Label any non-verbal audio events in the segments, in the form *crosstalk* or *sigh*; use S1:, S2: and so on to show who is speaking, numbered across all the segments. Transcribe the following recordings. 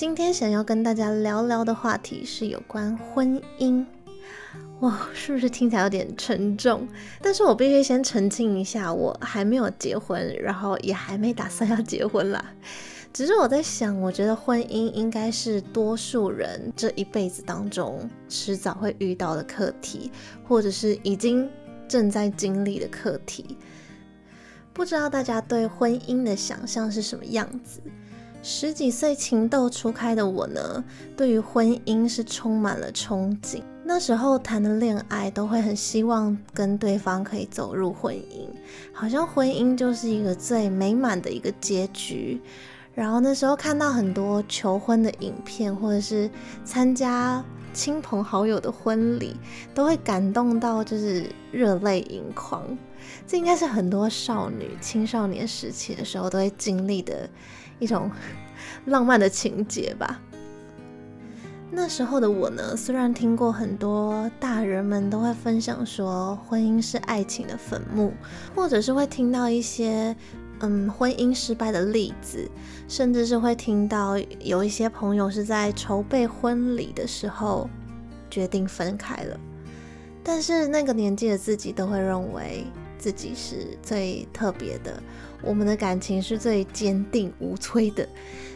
S1: 今天想要跟大家聊聊的话题是有关婚姻。哇，是不是听起来有点沉重？但是我必须先澄清一下，我还没有结婚，然后也还没打算要结婚啦。*laughs* 只是我在想，我觉得婚姻应该是多数人这一辈子当中迟早会遇到的课题，或者是已经正在经历的课题。不知道大家对婚姻的想象是什么样子？十几岁情窦初开的我呢，对于婚姻是充满了憧憬。那时候谈的恋爱都会很希望跟对方可以走入婚姻，好像婚姻就是一个最美满的一个结局。然后那时候看到很多求婚的影片，或者是参加亲朋好友的婚礼，都会感动到就是热泪盈眶。这应该是很多少女青少年时期的时候都会经历的。一种 *laughs* 浪漫的情节吧。那时候的我呢，虽然听过很多大人们都会分享说婚姻是爱情的坟墓，或者是会听到一些嗯婚姻失败的例子，甚至是会听到有一些朋友是在筹备婚礼的时候决定分开了。但是那个年纪的自己都会认为自己是最特别的。我们的感情是最坚定无摧的，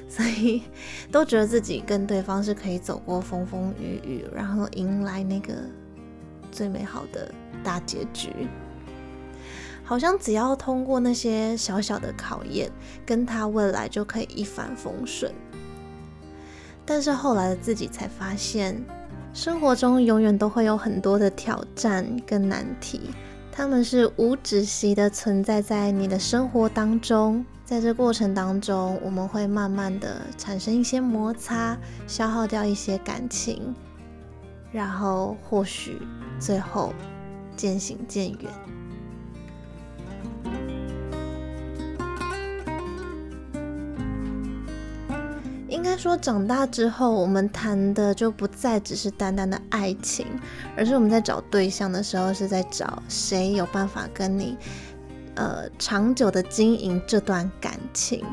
S1: 所以都觉得自己跟对方是可以走过风风雨雨，然后迎来那个最美好的大结局。好像只要通过那些小小的考验，跟他未来就可以一帆风顺。但是后来的自己才发现，生活中永远都会有很多的挑战跟难题。他们是无止息的存在在你的生活当中，在这过程当中，我们会慢慢的产生一些摩擦，消耗掉一些感情，然后或许最后渐行渐远。该说，长大之后，我们谈的就不再只是单单的爱情，而是我们在找对象的时候，是在找谁有办法跟你，呃，长久的经营这段感情。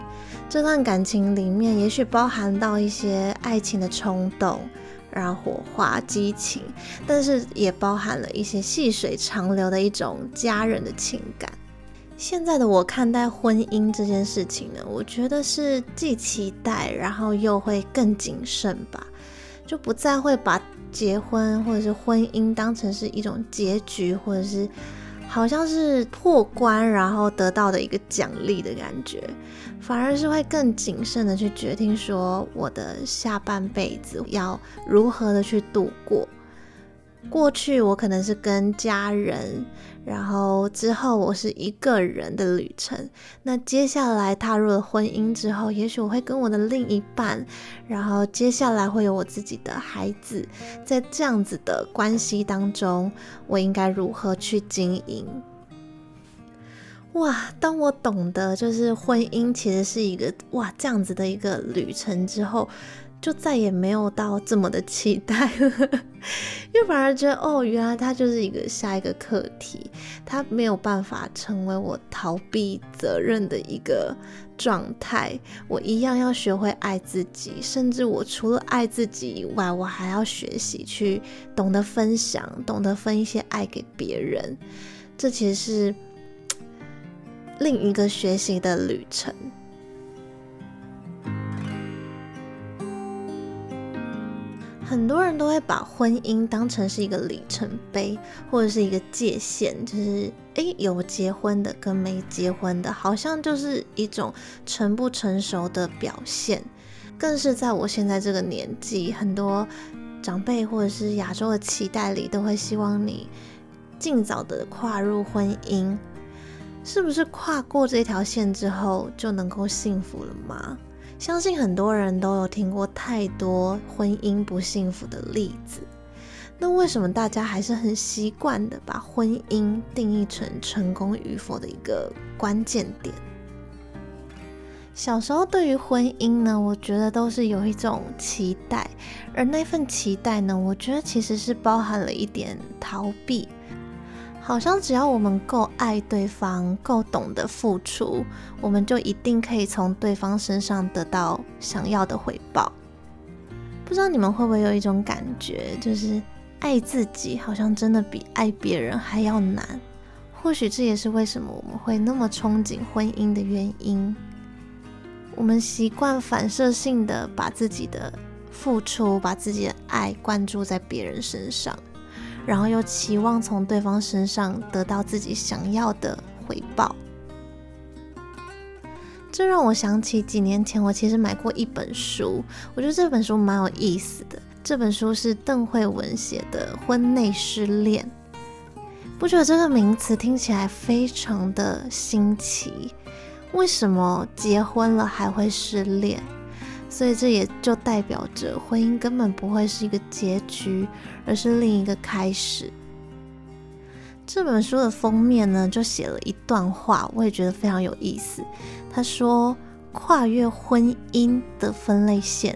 S1: 这段感情里面，也许包含到一些爱情的冲动，然后火花、激情，但是也包含了一些细水长流的一种家人的情感。现在的我看待婚姻这件事情呢，我觉得是既期待，然后又会更谨慎吧，就不再会把结婚或者是婚姻当成是一种结局，或者是好像是破关然后得到的一个奖励的感觉，反而是会更谨慎的去决定说我的下半辈子要如何的去度过。过去我可能是跟家人。然后之后我是一个人的旅程，那接下来踏入了婚姻之后，也许我会跟我的另一半，然后接下来会有我自己的孩子，在这样子的关系当中，我应该如何去经营？哇，当我懂得就是婚姻其实是一个哇这样子的一个旅程之后。就再也没有到这么的期待了，因为反而觉得哦，原来它就是一个下一个课题，它没有办法成为我逃避责任的一个状态。我一样要学会爱自己，甚至我除了爱自己以外，我还要学习去懂得分享，懂得分一些爱给别人。这其实是 *tsk* 另一个学习的旅程。很多人都会把婚姻当成是一个里程碑，或者是一个界限，就是诶，有结婚的跟没结婚的，好像就是一种成不成熟的表现。更是在我现在这个年纪，很多长辈或者是亚洲的期待里，都会希望你尽早的跨入婚姻。是不是跨过这条线之后就能够幸福了吗？相信很多人都有听过太多婚姻不幸福的例子。那为什么大家还是很习惯的把婚姻定义成成功与否的一个关键点？小时候对于婚姻呢，我觉得都是有一种期待，而那份期待呢，我觉得其实是包含了一点逃避。好像只要我们够爱对方，够懂得付出，我们就一定可以从对方身上得到想要的回报。不知道你们会不会有一种感觉，就是。爱自己好像真的比爱别人还要难，或许这也是为什么我们会那么憧憬婚姻的原因。我们习惯反射性的把自己的付出、把自己的爱灌注在别人身上，然后又期望从对方身上得到自己想要的回报。这让我想起几年前我其实买过一本书，我觉得这本书蛮有意思的。这本书是邓惠文写的《婚内失恋》，不觉得这个名词听起来非常的新奇？为什么结婚了还会失恋？所以这也就代表着婚姻根本不会是一个结局，而是另一个开始。这本书的封面呢，就写了一段话，我也觉得非常有意思。他说：“跨越婚姻的分类线。”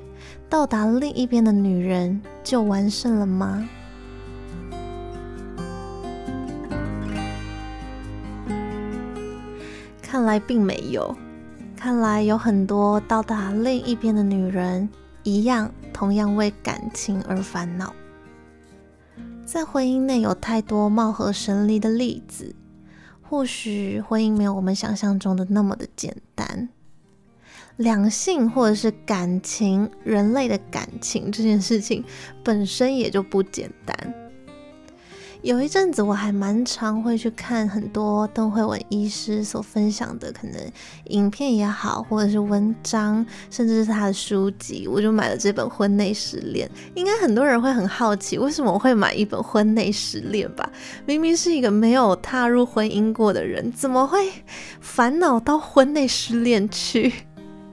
S1: 到达另一边的女人就完胜了吗？看来并没有。看来有很多到达另一边的女人，一样同样为感情而烦恼。在婚姻内有太多貌合神离的例子，或许婚姻没有我们想象中的那么的简单。两性或者是感情，人类的感情这件事情本身也就不简单。有一阵子我还蛮常会去看很多邓惠文医师所分享的，可能影片也好，或者是文章，甚至是他的书籍，我就买了这本《婚内失恋》。应该很多人会很好奇，为什么我会买一本《婚内失恋》吧？明明是一个没有踏入婚姻过的人，怎么会烦恼到婚内失恋去？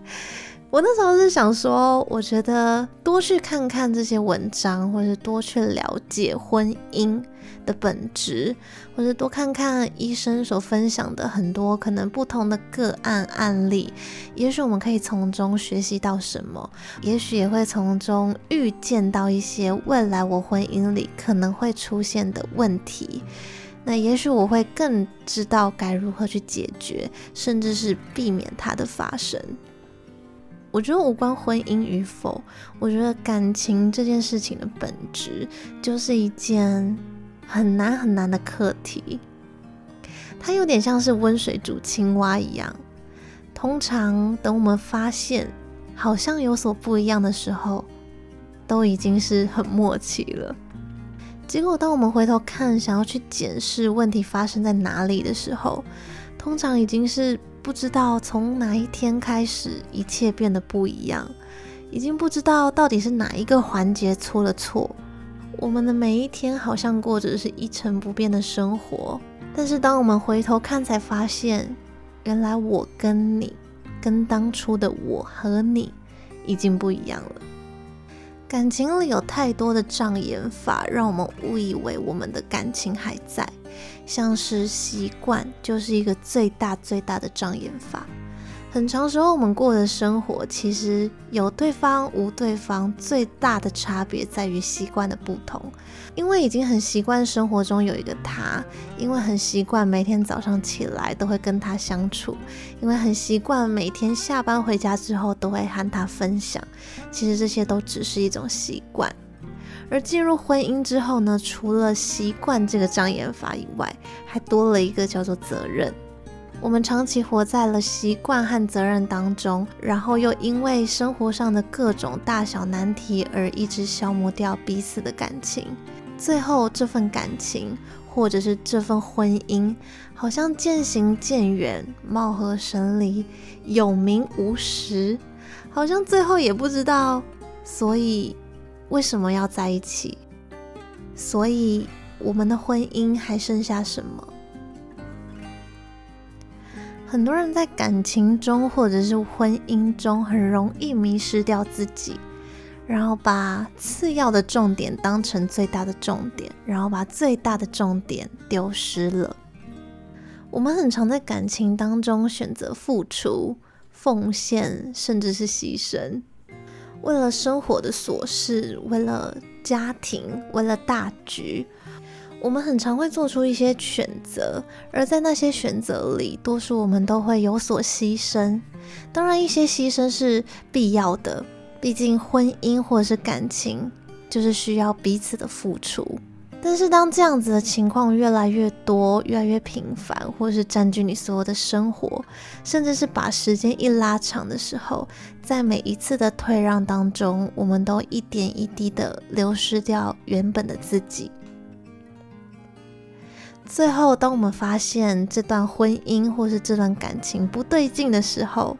S1: *laughs* 我那时候是想说，我觉得多去看看这些文章，或是多去了解婚姻的本质，或者多看看医生所分享的很多可能不同的个案案例，也许我们可以从中学习到什么，也许也会从中预见到一些未来我婚姻里可能会出现的问题。那也许我会更知道该如何去解决，甚至是避免它的发生。我觉得无关婚姻与否，我觉得感情这件事情的本质就是一件很难很难的课题。它有点像是温水煮青蛙一样，通常等我们发现好像有所不一样的时候，都已经是很默契了。结果当我们回头看，想要去检视问题发生在哪里的时候，通常已经是。不知道从哪一天开始，一切变得不一样，已经不知道到底是哪一个环节出了错。我们的每一天好像过着是一成不变的生活，但是当我们回头看，才发现，原来我跟你，跟当初的我和你，已经不一样了。感情里有太多的障眼法，让我们误以为我们的感情还在。像是习惯就是一个最大最大的障眼法。很长时候，我们过的生活其实有对方无对方，最大的差别在于习惯的不同。因为已经很习惯生活中有一个他，因为很习惯每天早上起来都会跟他相处，因为很习惯每天下班回家之后都会和他分享。其实这些都只是一种习惯。而进入婚姻之后呢，除了习惯这个障眼法以外，还多了一个叫做责任。我们长期活在了习惯和责任当中，然后又因为生活上的各种大小难题而一直消磨掉彼此的感情。最后，这份感情或者是这份婚姻，好像渐行渐远，貌合神离，有名无实，好像最后也不知道，所以。为什么要在一起？所以我们的婚姻还剩下什么？很多人在感情中或者是婚姻中，很容易迷失掉自己，然后把次要的重点当成最大的重点，然后把最大的重点丢失了。我们很常在感情当中选择付出、奉献，甚至是牺牲，为了生活的琐事，为了家庭，为了大局。我们很常会做出一些选择，而在那些选择里，多数我们都会有所牺牲。当然，一些牺牲是必要的，毕竟婚姻或者是感情就是需要彼此的付出。但是，当这样子的情况越来越多、越来越频繁，或是占据你所有的生活，甚至是把时间一拉长的时候，在每一次的退让当中，我们都一点一滴的流失掉原本的自己。最后，当我们发现这段婚姻或是这段感情不对劲的时候，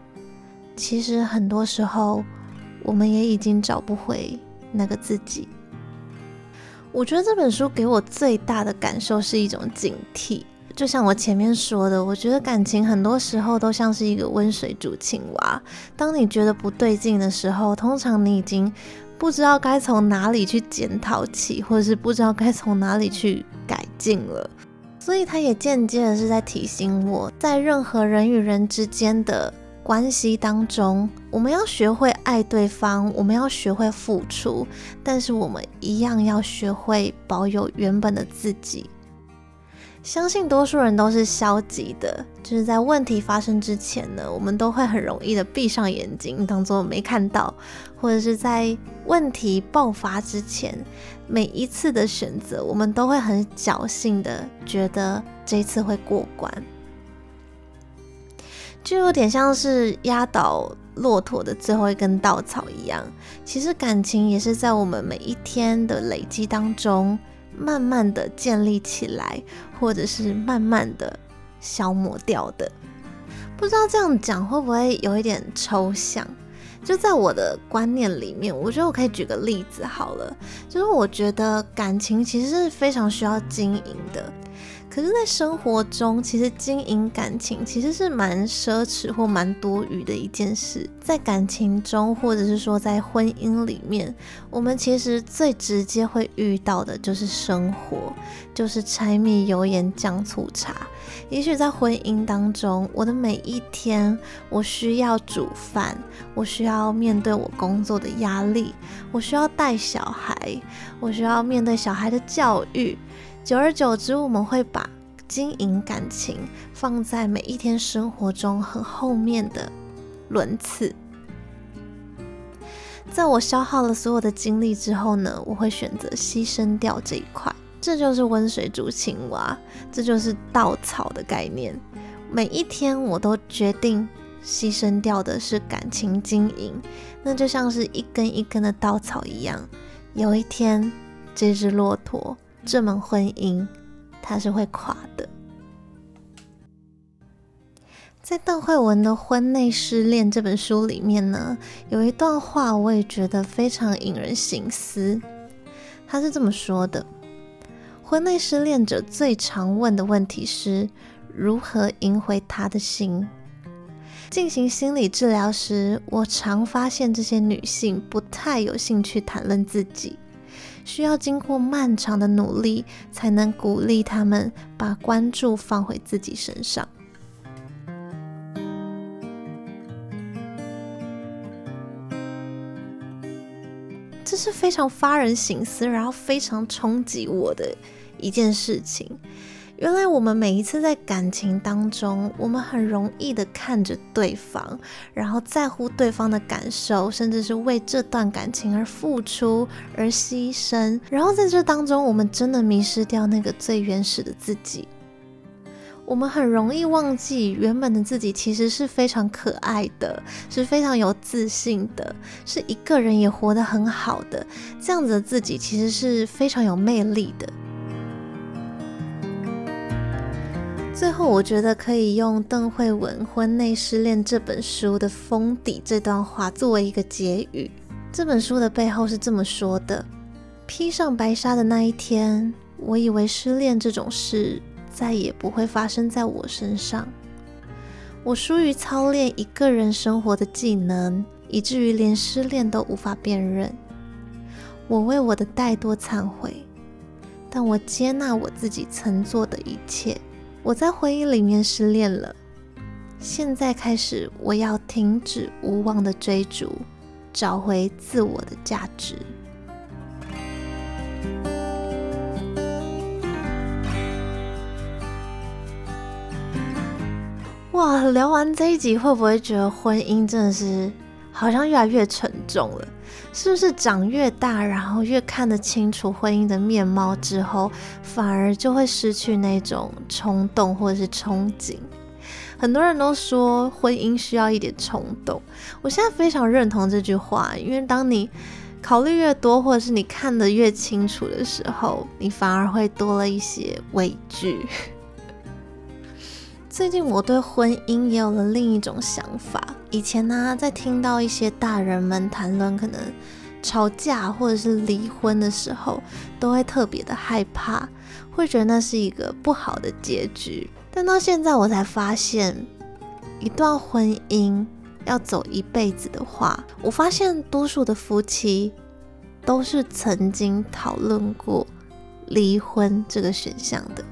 S1: 其实很多时候我们也已经找不回那个自己。我觉得这本书给我最大的感受是一种警惕。就像我前面说的，我觉得感情很多时候都像是一个温水煮青蛙。当你觉得不对劲的时候，通常你已经不知道该从哪里去检讨起，或者是不知道该从哪里去改进了。所以，他也间接的是在提醒我，在任何人与人之间的关系当中，我们要学会爱对方，我们要学会付出，但是我们一样要学会保有原本的自己。相信多数人都是消极的，就是在问题发生之前呢，我们都会很容易的闭上眼睛，当做没看到，或者是在问题爆发之前，每一次的选择，我们都会很侥幸的觉得这次会过关，就有点像是压倒骆驼的最后一根稻草一样。其实感情也是在我们每一天的累积当中。慢慢的建立起来，或者是慢慢的消磨掉的。不知道这样讲会不会有一点抽象？就在我的观念里面，我觉得我可以举个例子好了。就是我觉得感情其实是非常需要经营的。可是，在生活中，其实经营感情其实是蛮奢侈或蛮多余的一件事。在感情中，或者是说在婚姻里面，我们其实最直接会遇到的就是生活，就是柴米油盐酱醋茶。也许在婚姻当中，我的每一天，我需要煮饭，我需要面对我工作的压力，我需要带小孩，我需要面对小孩的教育。久而久之，我们会把经营感情放在每一天生活中很后面的轮次。在我消耗了所有的精力之后呢，我会选择牺牲掉这一块。这就是温水煮青蛙，这就是稻草的概念。每一天，我都决定牺牲掉的是感情经营，那就像是一根一根的稻草一样。有一天，这只骆驼。这门婚姻，它是会垮的。在邓惠文的《婚内失恋》这本书里面呢，有一段话，我也觉得非常引人省思。他是这么说的：婚内失恋者最常问的问题是如何赢回他的心。进行心理治疗时，我常发现这些女性不太有兴趣谈论自己。需要经过漫长的努力，才能鼓励他们把关注放回自己身上。这是非常发人省思，然后非常冲击我的一件事情。原来我们每一次在感情当中，我们很容易的看着对方，然后在乎对方的感受，甚至是为这段感情而付出、而牺牲。然后在这当中，我们真的迷失掉那个最原始的自己。我们很容易忘记原本的自己其实是非常可爱的，是非常有自信的，是一个人也活得很好的。这样子的自己其实是非常有魅力的。最后，我觉得可以用邓惠文《婚内失恋》这本书的封底这段话作为一个结语。这本书的背后是这么说的：披上白纱的那一天，我以为失恋这种事再也不会发生在我身上。我疏于操练一个人生活的技能，以至于连失恋都无法辨认。我为我的怠惰忏悔，但我接纳我自己曾做的一切。我在婚姻里面失恋了，现在开始，我要停止无望的追逐，找回自我的价值。哇，聊完这一集，会不会觉得婚姻真的是好像越来越沉重了？是不是长越大，然后越看得清楚婚姻的面貌之后，反而就会失去那种冲动或者是憧憬？很多人都说婚姻需要一点冲动，我现在非常认同这句话，因为当你考虑越多，或者是你看得越清楚的时候，你反而会多了一些畏惧。最近我对婚姻也有了另一种想法。以前呢、在听到一些大人们谈论可能吵架或者是离婚的时候，都会特别的害怕，会觉得那是一个不好的结局。但到现在我才发现，一段婚姻要走一辈子的话，我发现多数的夫妻都是曾经讨论过离婚这个选项的。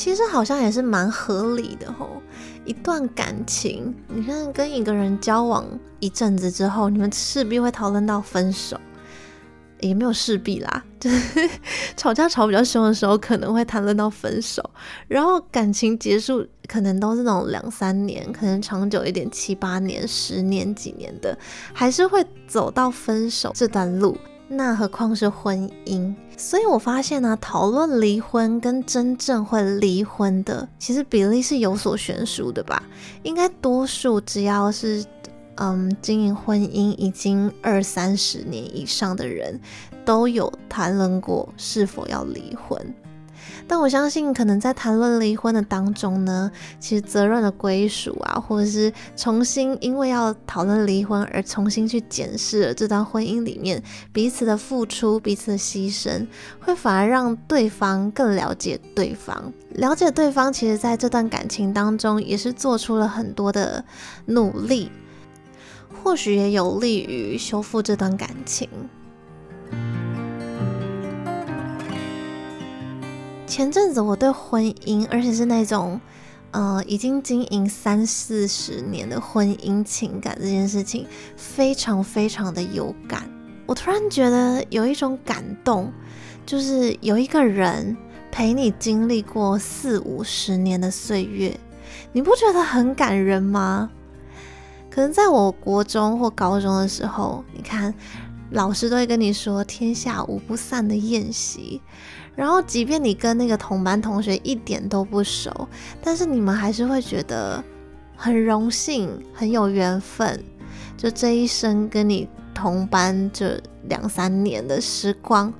S1: 其实好像也是蛮合理的吼，一段感情，你看跟一个人交往一阵子之后，你们势必会讨论到分手，也没有势必啦，就是 *laughs* 吵架吵比较凶的时候，可能会谈论到分手，然后感情结束可能都是那种两三年，可能长久一点七八年、十年几年的，还是会走到分手这段路。那何况是婚姻，所以我发现呢、啊，讨论离婚跟真正会离婚的，其实比例是有所悬殊的吧？应该多数只要是嗯经营婚姻已经二三十年以上的人，都有谈论过是否要离婚。但我相信，可能在谈论离婚的当中呢，其实责任的归属啊，或者是重新因为要讨论离婚而重新去检视了这段婚姻里面彼此的付出、彼此的牺牲，会反而让对方更了解对方，了解对方，其实在这段感情当中也是做出了很多的努力，或许也有利于修复这段感情。前阵子我对婚姻，而且是那种，呃，已经经营三四十年的婚姻情感这件事情，非常非常的有感。我突然觉得有一种感动，就是有一个人陪你经历过四五十年的岁月，你不觉得很感人吗？可能在我国中或高中的时候，你看，老师都会跟你说“天下无不散的宴席”。然后，即便你跟那个同班同学一点都不熟，但是你们还是会觉得很荣幸、很有缘分。就这一生跟你同班这两三年的时光。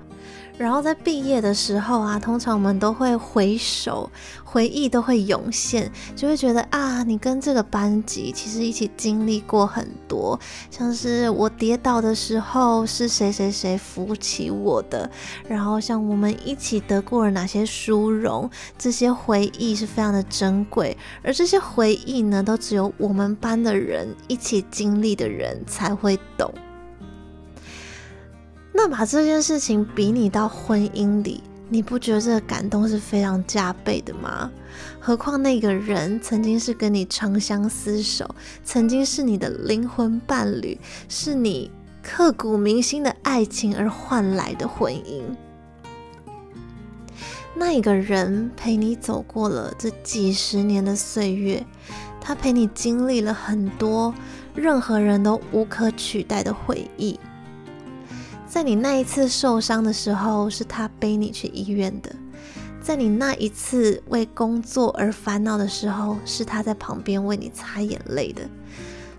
S1: 然后在毕业的时候啊，通常我们都会回首，回忆都会涌现，就会觉得啊，你跟这个班级其实一起经历过很多，像是我跌倒的时候是谁谁谁扶起我的，然后像我们一起得过了哪些殊荣，这些回忆是非常的珍贵，而这些回忆呢，都只有我们班的人一起经历的人才会懂。那把这件事情比拟到婚姻里，你不觉得这个感动是非常加倍的吗？何况那个人曾经是跟你长相厮守，曾经是你的灵魂伴侣，是你刻骨铭心的爱情而换来的婚姻。那一个人陪你走过了这几十年的岁月，他陪你经历了很多任何人都无可取代的回忆。在你那一次受伤的时候，是他背你去医院的；在你那一次为工作而烦恼的时候，是他在旁边为你擦眼泪的；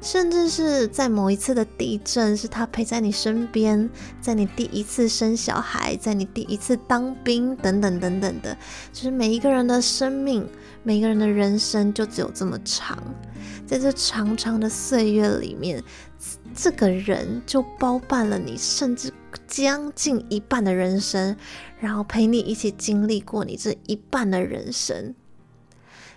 S1: 甚至是在某一次的地震，是他陪在你身边；在你第一次生小孩，在你第一次当兵，等等等等的，就是每一个人的生命，每一个人的人生就只有这么长，在这长长的岁月里面。这个人就包办了你甚至将近一半的人生，然后陪你一起经历过你这一半的人生。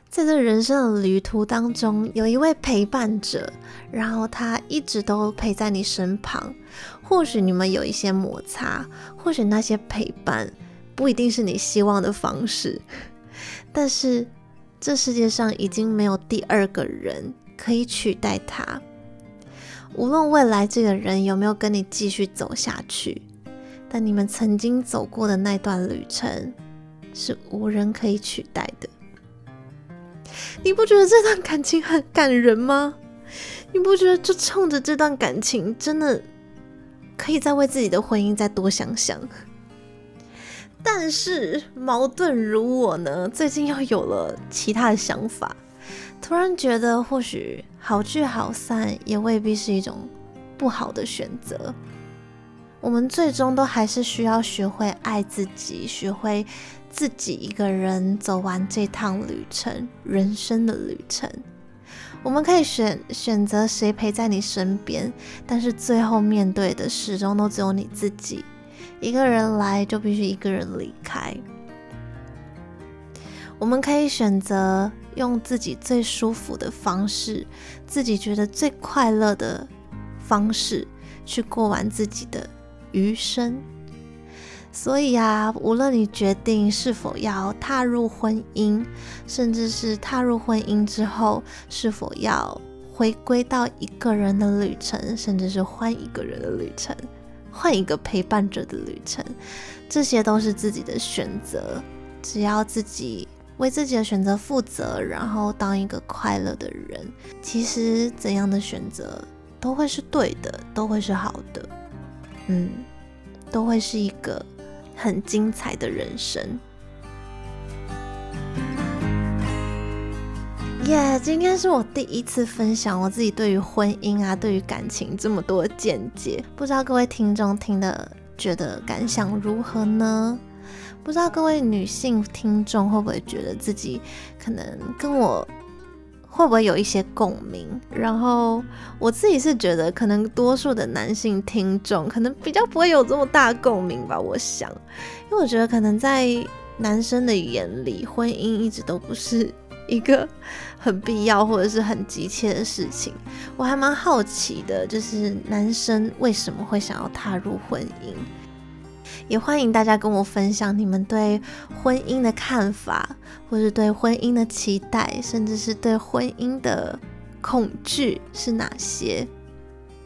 S1: 在这人生的旅途当中，有一位陪伴者，然后他一直都陪在你身旁。或许你们有一些摩擦，或许那些陪伴不一定是你希望的方式，但是这世界上已经没有第二个人可以取代他。无论未来这个人有没有跟你继续走下去，但你们曾经走过的那段旅程是无人可以取代的。你不觉得这段感情很感人吗？你不觉得就冲着这段感情，真的可以再为自己的婚姻再多想想？但是矛盾如我呢，最近又有了其他的想法。突然觉得，或许好聚好散也未必是一种不好的选择。我们最终都还是需要学会爱自己，学会自己一个人走完这趟旅程，人生的旅程。我们可以选选择谁陪在你身边，但是最后面对的始终都只有你自己。一个人来，就必须一个人离开。我们可以选择。用自己最舒服的方式，自己觉得最快乐的方式去过完自己的余生。所以啊，无论你决定是否要踏入婚姻，甚至是踏入婚姻之后是否要回归到一个人的旅程，甚至是换一个人的旅程，换一个陪伴者的旅程，这些都是自己的选择。只要自己。为自己的选择负责，然后当一个快乐的人，其实怎样的选择都会是对的，都会是好的，嗯，都会是一个很精彩的人生。耶今天是我第一次分享我自己对于婚姻啊，对于感情这么多的见解，不知道各位听众听的觉得感想如何呢？不知道各位女性听众会不会觉得自己可能跟我会不会有一些共鸣？然后我自己是觉得，可能多数的男性听众可能比较不会有这么大共鸣吧。我想，因为我觉得可能在男生的眼里，婚姻一直都不是一个很必要或者是很急切的事情。我还蛮好奇的，就是男生为什么会想要踏入婚姻？也欢迎大家跟我分享你们对婚姻的看法，或是对婚姻的期待，甚至是对婚姻的恐惧是哪些？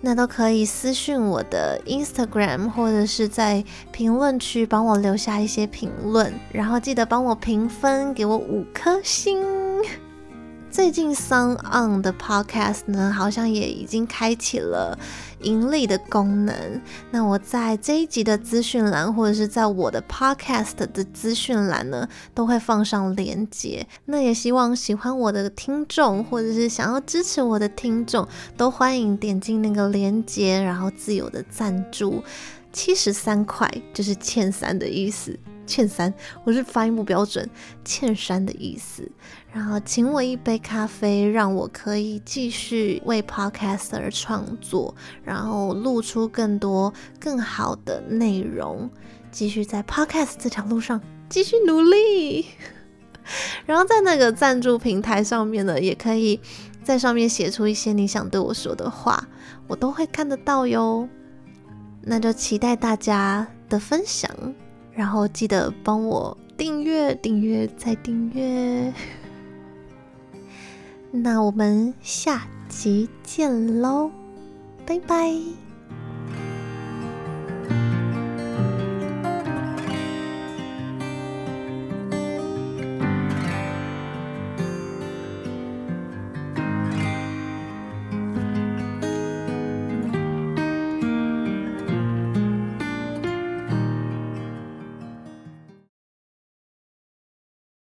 S1: 那都可以私信我的 Instagram，或者是在评论区帮我留下一些评论，然后记得帮我评分，给我五颗星。最近 SoundOn 的 Podcast 呢，好像也已经开启了盈利的功能。那我在这一集的资讯栏，或者是在我的 Podcast 的资讯栏呢，都会放上链接。那也希望喜欢我的听众，或者是想要支持我的听众，都欢迎点进那个链接，然后自由的赞助，七十三块就是欠三的意思。欠三，我是发音不标准，欠三的意思。然后请我一杯咖啡，让我可以继续为 Podcaster 创作，然后露出更多更好的内容，继续在 Podcast 这条路上继续努力。*laughs* 然后在那个赞助平台上面呢，也可以在上面写出一些你想对我说的话，我都会看得到哟。那就期待大家的分享。然后记得帮我订阅、订阅再订阅。*laughs* 那我们下集见喽，拜拜。